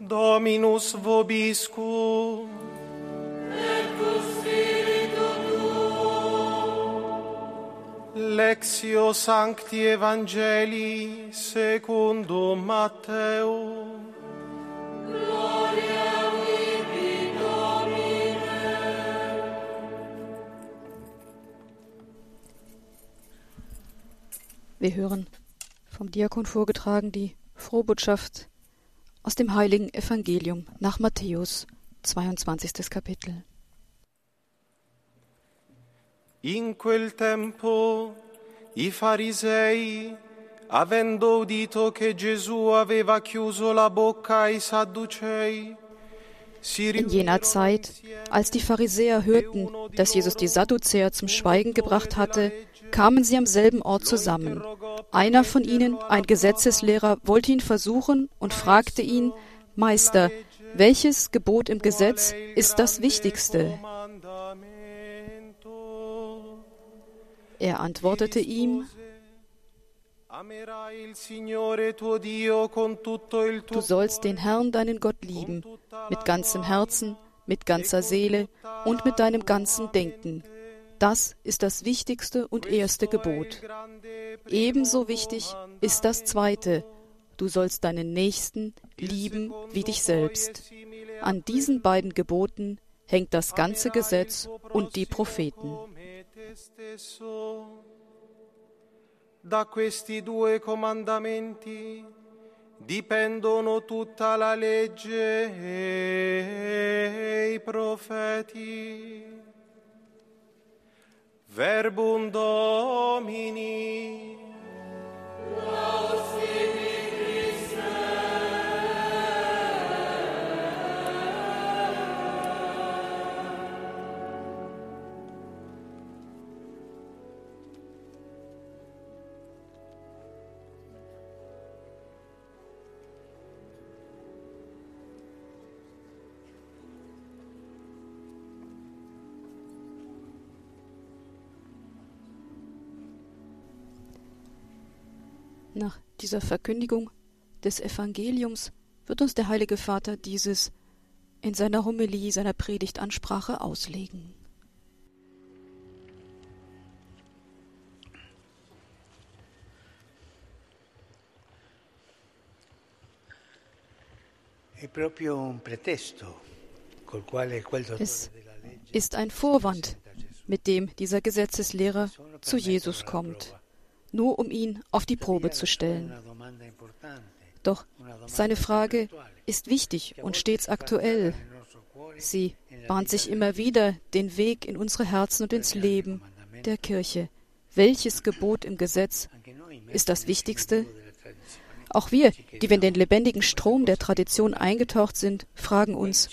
Dominus vobiscum. Lectio Sancti Evangelii secundum Matteum. Wir hören vom Diakon vorgetragen die Frohbotschaft aus dem heiligen Evangelium nach Matthäus, 22. Kapitel. In quel tempo i farisei, avendo udito che Gesù aveva chiuso la bocca ai Sadducei, in jener Zeit, als die Pharisäer hörten, dass Jesus die Sadduzäer zum Schweigen gebracht hatte, kamen sie am selben Ort zusammen. Einer von ihnen, ein Gesetzeslehrer, wollte ihn versuchen und fragte ihn, Meister, welches Gebot im Gesetz ist das wichtigste? Er antwortete ihm, Du sollst den Herrn, deinen Gott, lieben, mit ganzem Herzen, mit ganzer Seele und mit deinem ganzen Denken. Das ist das wichtigste und erste Gebot. Ebenso wichtig ist das zweite. Du sollst deinen Nächsten lieben wie dich selbst. An diesen beiden Geboten hängt das ganze Gesetz und die Propheten. Da questi due comandamenti dipendono tutta la legge e i profeti. Verbum Domini. Nach dieser Verkündigung des Evangeliums wird uns der Heilige Vater dieses in seiner Homilie, seiner Predigtansprache auslegen. Es ist ein Vorwand, mit dem dieser Gesetzeslehrer zu Jesus kommt nur um ihn auf die Probe zu stellen. Doch seine Frage ist wichtig und stets aktuell. Sie bahnt sich immer wieder den Weg in unsere Herzen und ins Leben der Kirche. Welches Gebot im Gesetz ist das Wichtigste? Auch wir, die wir in den lebendigen Strom der Tradition eingetaucht sind, fragen uns,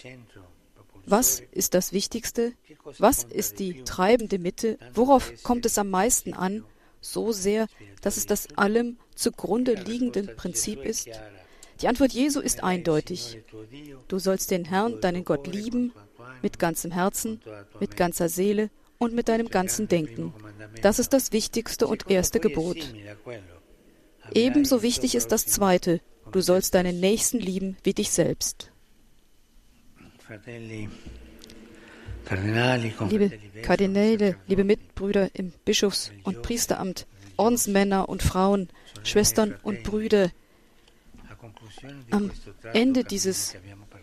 was ist das Wichtigste? Was ist die treibende Mitte? Worauf kommt es am meisten an? So sehr, dass es das allem zugrunde liegende Prinzip ist? Die Antwort Jesu ist eindeutig. Du sollst den Herrn, deinen Gott, lieben mit ganzem Herzen, mit ganzer Seele und mit deinem ganzen Denken. Das ist das wichtigste und erste Gebot. Ebenso wichtig ist das zweite. Du sollst deinen Nächsten lieben wie dich selbst. Liebe Kardinäle, liebe Mitbrüder im Bischofs- und Priesteramt, Ordensmänner und Frauen, Schwestern und Brüder, am Ende dieses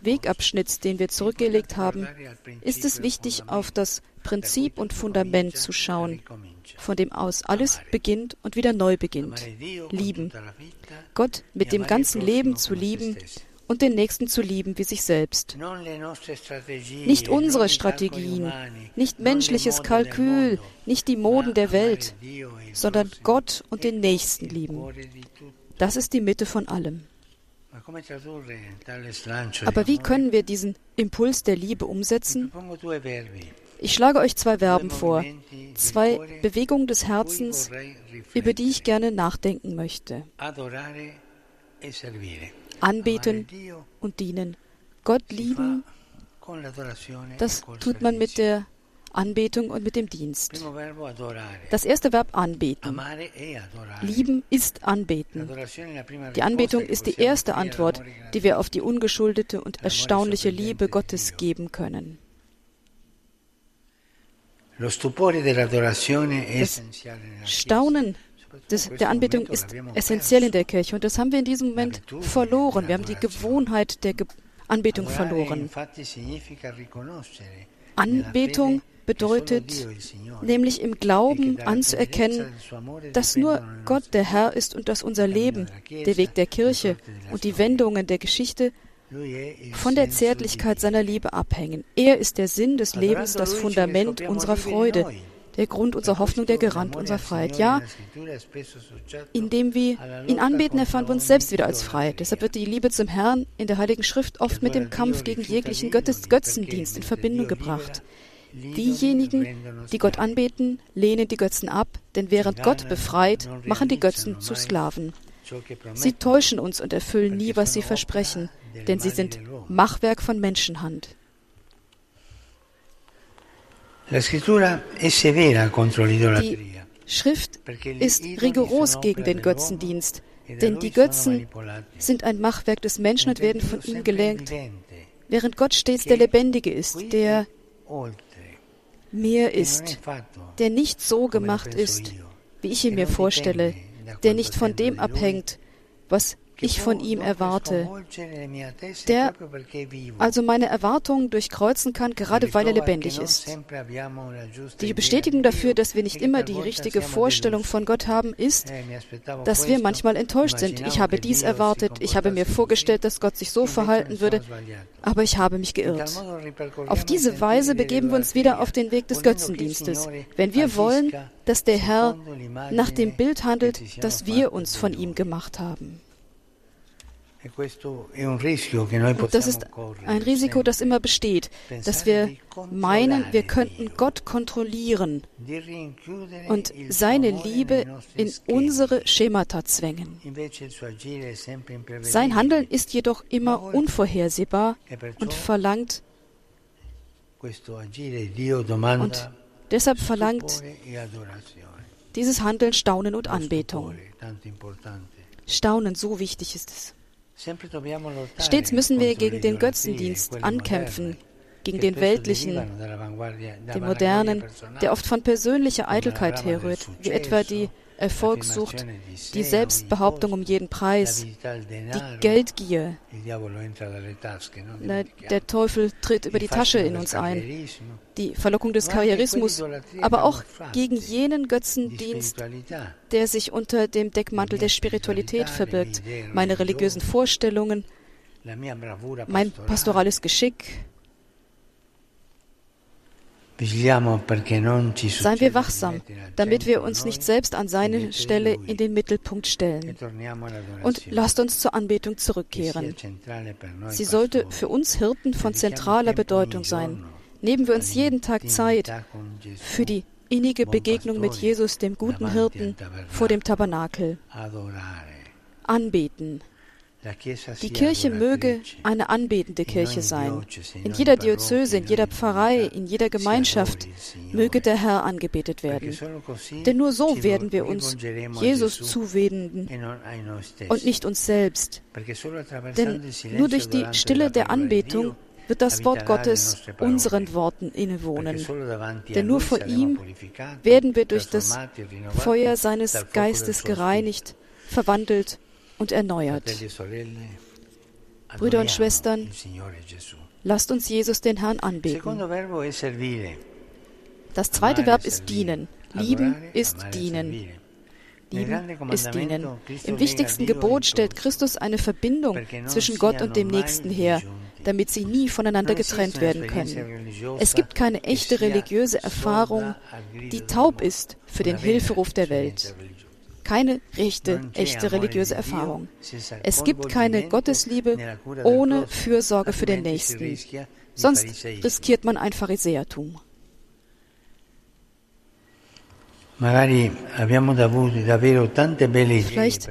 Wegabschnitts, den wir zurückgelegt haben, ist es wichtig, auf das Prinzip und Fundament zu schauen, von dem aus alles beginnt und wieder neu beginnt. Lieben. Gott mit dem ganzen Leben zu lieben und den Nächsten zu lieben wie sich selbst. Nicht unsere Strategien, nicht menschliches Kalkül, nicht die Moden der Welt, sondern Gott und den Nächsten lieben. Das ist die Mitte von allem. Aber wie können wir diesen Impuls der Liebe umsetzen? Ich schlage euch zwei Verben vor, zwei Bewegungen des Herzens, über die ich gerne nachdenken möchte anbeten und dienen. Gott lieben, das tut man mit der Anbetung und mit dem Dienst. Das erste Verb anbeten. Lieben ist anbeten. Die Anbetung ist die erste Antwort, die wir auf die ungeschuldete und erstaunliche Liebe Gottes geben können. Das Staunen des, der Anbetung ist essentiell in der Kirche und das haben wir in diesem Moment verloren. Wir haben die Gewohnheit der Ge Anbetung verloren. Anbetung bedeutet nämlich im Glauben anzuerkennen, dass nur Gott der Herr ist und dass unser Leben, der Weg der Kirche und die Wendungen der Geschichte von der Zärtlichkeit seiner Liebe abhängen. Er ist der Sinn des Lebens, das Fundament unserer Freude, der Grund unserer Hoffnung, der Garant unserer Freiheit. Ja, indem wir ihn anbeten, erfahren wir uns selbst wieder als frei. Deshalb wird die Liebe zum Herrn in der Heiligen Schrift oft mit dem Kampf gegen jeglichen Göttes Götzendienst in Verbindung gebracht. Diejenigen, die Gott anbeten, lehnen die Götzen ab, denn während Gott befreit, machen die Götzen zu Sklaven. Sie täuschen uns und erfüllen nie, was sie versprechen, denn sie sind Machwerk von Menschenhand. Die Schrift ist rigoros gegen den Götzendienst, denn die Götzen sind ein Machwerk des Menschen und werden von ihm gelenkt, während Gott stets der Lebendige ist, der mehr ist, der nicht so gemacht ist, wie ich ihn mir vorstelle, der nicht von dem abhängt, was ich von ihm erwarte, der also meine Erwartungen durchkreuzen kann, gerade weil er lebendig ist. Die Bestätigung dafür, dass wir nicht immer die richtige Vorstellung von Gott haben, ist, dass wir manchmal enttäuscht sind. Ich habe dies erwartet, ich habe mir vorgestellt, dass Gott sich so verhalten würde, aber ich habe mich geirrt. Auf diese Weise begeben wir uns wieder auf den Weg des Götzendienstes, wenn wir wollen, dass der Herr nach dem Bild handelt, das wir uns von ihm gemacht haben. Und das ist ein Risiko, das immer besteht, dass wir meinen, wir könnten Gott kontrollieren und seine Liebe in unsere Schemata zwängen. Sein Handeln ist jedoch immer unvorhersehbar und verlangt und deshalb verlangt dieses Handeln Staunen und Anbetung. Staunen, so wichtig ist es. Stets müssen wir gegen den Götzendienst ankämpfen, gegen den weltlichen, den modernen, der oft von persönlicher Eitelkeit herrührt, wie etwa die Erfolgssucht, die Selbstbehauptung um jeden Preis, die Geldgier. Der Teufel tritt über die Tasche in uns ein, die Verlockung des Karrierismus, aber auch gegen jenen Götzendienst, der sich unter dem Deckmantel der Spiritualität verbirgt, meine religiösen Vorstellungen, mein pastorales Geschick, Seien wir wachsam, damit wir uns nicht selbst an seine Stelle in den Mittelpunkt stellen. Und lasst uns zur Anbetung zurückkehren. Sie sollte für uns Hirten von zentraler Bedeutung sein. Nehmen wir uns jeden Tag Zeit für die innige Begegnung mit Jesus, dem guten Hirten, vor dem Tabernakel. Anbeten. Die Kirche möge eine anbetende Kirche sein. In jeder Diözese, in jeder Pfarrei, in jeder Gemeinschaft möge der Herr angebetet werden. Denn nur so werden wir uns Jesus zuwenden und nicht uns selbst. Denn nur durch die Stille der Anbetung wird das Wort Gottes unseren Worten innewohnen. Denn nur vor ihm werden wir durch das Feuer seines Geistes gereinigt, verwandelt und erneuert. Brüder und Schwestern, lasst uns Jesus den Herrn anbeten. Das zweite Verb ist dienen. Lieben ist dienen. Lieben ist dienen. Im wichtigsten Gebot stellt Christus eine Verbindung zwischen Gott und dem Nächsten her, damit sie nie voneinander getrennt werden können. Es gibt keine echte religiöse Erfahrung, die taub ist für den Hilferuf der Welt keine rechte, echte religiöse Erfahrung. Es gibt keine Gottesliebe ohne Fürsorge für den Nächsten. Sonst riskiert man ein Pharisäertum. Vielleicht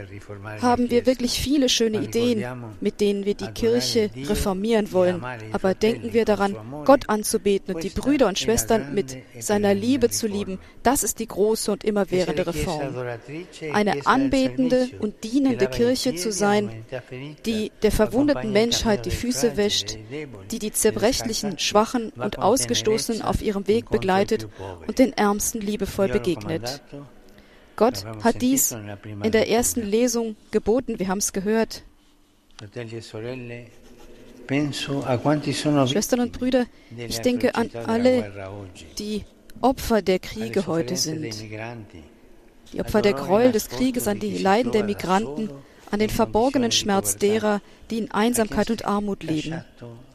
haben wir wirklich viele schöne Ideen, mit denen wir die Kirche reformieren wollen, aber denken wir daran, Gott anzubeten und die Brüder und Schwestern mit seiner Liebe zu lieben, das ist die große und immerwährende Reform. Eine anbetende und dienende Kirche zu sein, die der verwundeten Menschheit die Füße wäscht, die die zerbrechlichen, schwachen und ausgestoßenen auf ihrem Weg begleitet und den Ärmsten liebevoll begegnet. Gott. Hat dies in der ersten Lesung geboten, wir haben es gehört. Schwestern und Brüder, ich denke an alle, die Opfer der Kriege heute sind. Die Opfer der Gräuel des Krieges, an die Leiden der Migranten, an den verborgenen Schmerz derer, die in Einsamkeit und Armut leben,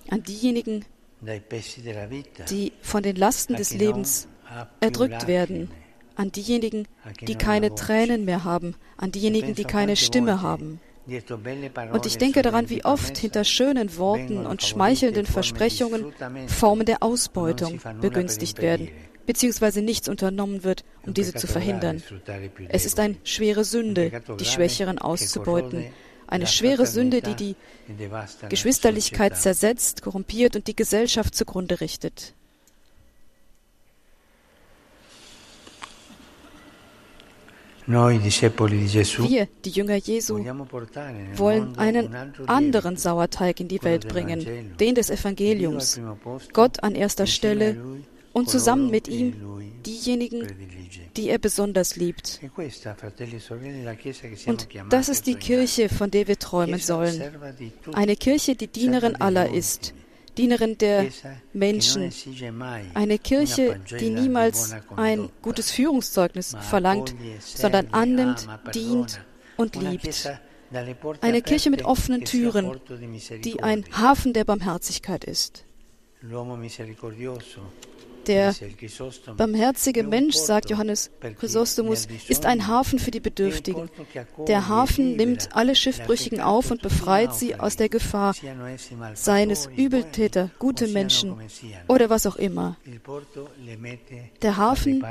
an diejenigen, die von den Lasten des Lebens erdrückt werden, an diejenigen, die keine Tränen mehr haben, an diejenigen, die keine Stimme haben. Und ich denke daran, wie oft hinter schönen Worten und schmeichelnden Versprechungen Formen der Ausbeutung begünstigt werden, beziehungsweise nichts unternommen wird, um diese zu verhindern. Es ist eine schwere Sünde, die Schwächeren auszubeuten. Eine schwere Sünde, die die Geschwisterlichkeit zersetzt, korrumpiert und die Gesellschaft zugrunde richtet. Wir, die Jünger Jesu, wollen einen anderen Sauerteig in die Welt bringen, den des Evangeliums. Gott an erster Stelle und zusammen mit ihm diejenigen, die er besonders liebt. E und das ist die Kirche, von der wir träumen sollen. Eine Kirche, die Dienerin aller ist, Dienerin der Menschen. Eine Kirche, die niemals ein gutes Führungszeugnis verlangt, sondern annimmt, dient und liebt. Eine Kirche mit offenen Türen, die ein Hafen der Barmherzigkeit ist. Der barmherzige Mensch, sagt Johannes Chrysostomus, ist ein Hafen für die Bedürftigen. Der Hafen nimmt alle Schiffbrüchigen auf und befreit sie aus der Gefahr, seien es Übeltäter, gute Menschen oder was auch immer. Der Hafen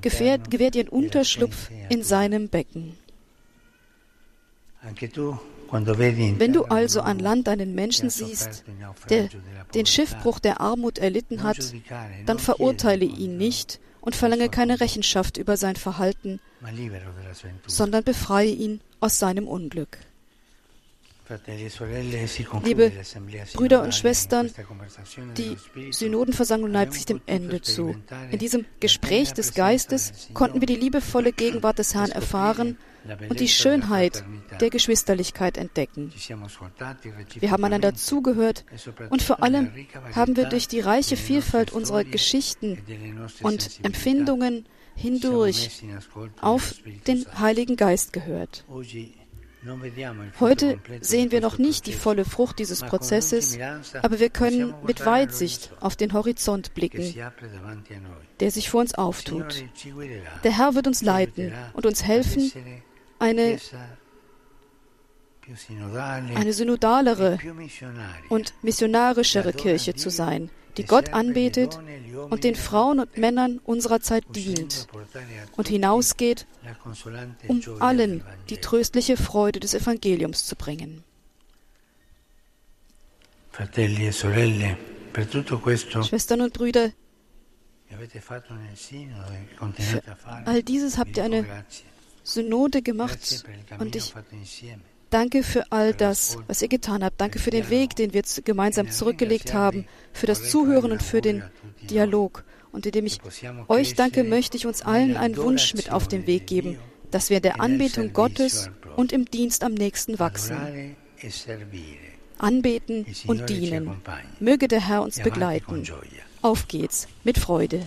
gewährt, gewährt ihren Unterschlupf in seinem Becken. Wenn du also an Land einen Menschen siehst, der den Schiffbruch der Armut erlitten hat, dann verurteile ihn nicht und verlange keine Rechenschaft über sein Verhalten, sondern befreie ihn aus seinem Unglück. Liebe Brüder und Schwestern, die Synodenversammlung neigt sich dem Ende zu. In diesem Gespräch des Geistes konnten wir die liebevolle Gegenwart des Herrn erfahren und die Schönheit der Geschwisterlichkeit entdecken. Wir haben einander zugehört und vor allem haben wir durch die reiche Vielfalt unserer Geschichten und Empfindungen hindurch auf den Heiligen Geist gehört. Heute sehen wir noch nicht die volle Frucht dieses Prozesses, aber wir können mit Weitsicht auf den Horizont blicken, der sich vor uns auftut. Der Herr wird uns leiten und uns helfen, eine, eine synodalere und missionarischere Kirche zu sein, die Gott anbetet und den Frauen und Männern unserer Zeit dient und hinausgeht, um allen die tröstliche Freude des Evangeliums zu bringen. E Schwestern und Brüder, für all dieses habt ihr eine Synode gemacht und ich danke für all das, was ihr getan habt. Danke für den Weg, den wir gemeinsam zurückgelegt haben, für das Zuhören und für den Dialog. Und indem ich euch danke, möchte ich uns allen einen Wunsch mit auf den Weg geben, dass wir in der Anbetung Gottes und im Dienst am nächsten wachsen. Anbeten und dienen. Möge der Herr uns begleiten. Auf geht's mit Freude.